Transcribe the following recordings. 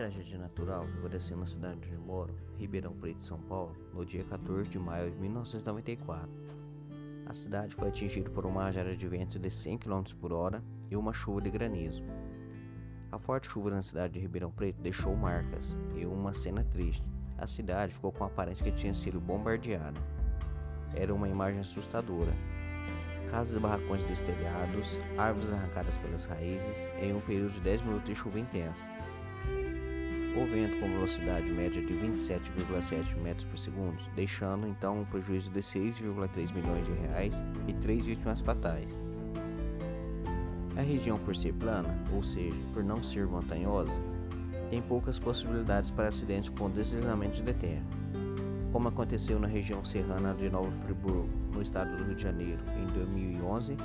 tragédia natural aconteceu na cidade onde moro, Ribeirão Preto, São Paulo, no dia 14 de maio de 1994. A cidade foi atingida por uma rajada de vento de 100 km por hora e uma chuva de granizo. A forte chuva na cidade de Ribeirão Preto deixou marcas e uma cena triste. A cidade ficou com a aparência que tinha sido bombardeada. Era uma imagem assustadora. Casas e barracões destelhados, árvores arrancadas pelas raízes em um período de 10 minutos de chuva intensa. O vento com velocidade média de 27,7 metros por segundo, deixando então um prejuízo de 6,3 milhões de reais e três vítimas fatais. A região por ser plana, ou seja, por não ser montanhosa, tem poucas possibilidades para acidentes com deslizamento de terra, como aconteceu na região serrana de Nova Friburgo, no estado do Rio de Janeiro, em 2011,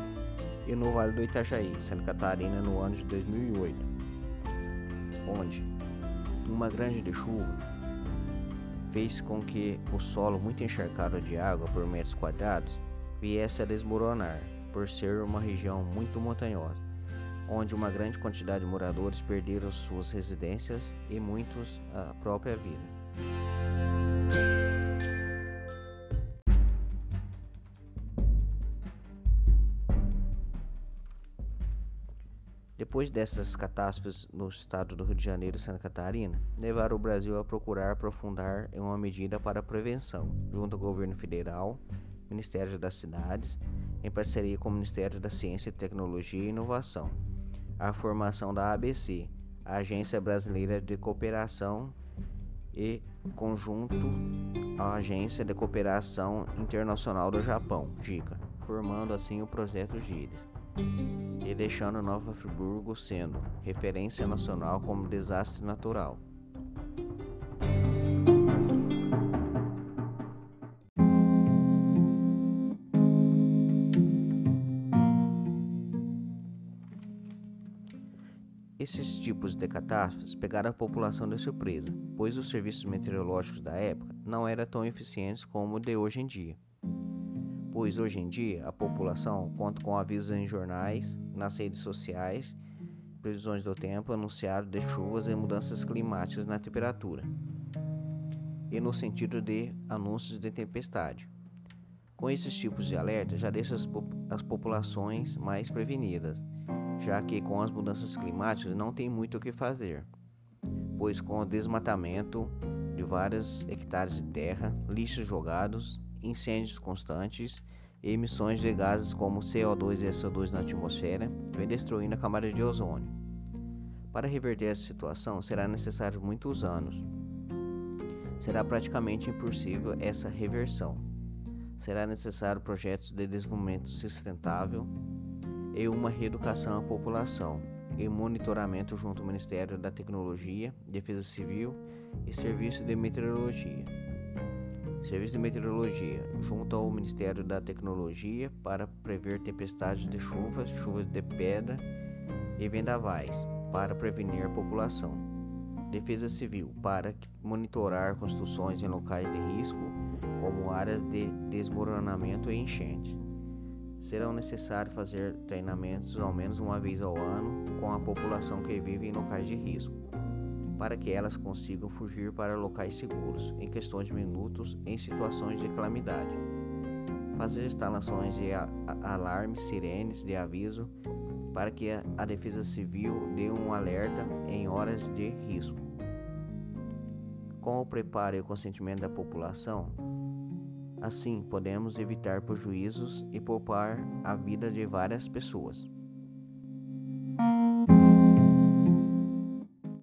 e no Vale do Itajaí, Santa Catarina, no ano de 2008, onde uma grande de chuva fez com que o solo muito encharcado de água por metros quadrados viesse a desmoronar, por ser uma região muito montanhosa, onde uma grande quantidade de moradores perderam suas residências e muitos a própria vida. Depois dessas catástrofes no estado do Rio de Janeiro e Santa Catarina, levaram o Brasil a procurar aprofundar em uma medida para a prevenção, junto ao governo federal, Ministério das Cidades, em parceria com o Ministério da Ciência, Tecnologia e Inovação, a formação da ABC, a Agência Brasileira de Cooperação e conjunto à Agência de Cooperação Internacional do Japão, JICA, formando assim o projeto GIRES e deixando Nova Friburgo sendo referência nacional como desastre natural. Esses tipos de catástrofes pegaram a população de surpresa, pois os serviços meteorológicos da época não eram tão eficientes como o de hoje em dia pois hoje em dia a população conta com avisos em jornais, nas redes sociais, previsões do tempo, anunciado de chuvas e mudanças climáticas na temperatura, e no sentido de anúncios de tempestade. Com esses tipos de alerta, já deixa as, as populações mais prevenidas, já que com as mudanças climáticas não tem muito o que fazer, pois com o desmatamento de vários hectares de terra, lixos jogados, incêndios constantes e emissões de gases como CO2 e SO2 na atmosfera, vem destruindo a camada de ozônio. Para reverter essa situação será necessário muitos anos. Será praticamente impossível essa reversão. Será necessário projetos de desenvolvimento sustentável e uma reeducação à população e monitoramento junto ao Ministério da Tecnologia, Defesa Civil e Serviço de Meteorologia. Serviço de Meteorologia, junto ao Ministério da Tecnologia, para prever tempestades de chuvas, chuvas de pedra e vendavais, para prevenir a população. Defesa Civil, para monitorar construções em locais de risco, como áreas de desmoronamento e enchente. Serão necessários fazer treinamentos ao menos uma vez ao ano com a população que vive em locais de risco para que elas consigam fugir para locais seguros em questões de minutos em situações de calamidade. Fazer instalações de alarmes, sirenes de aviso para que a Defesa Civil dê um alerta em horas de risco. Com o preparo e o consentimento da população, assim podemos evitar prejuízos e poupar a vida de várias pessoas.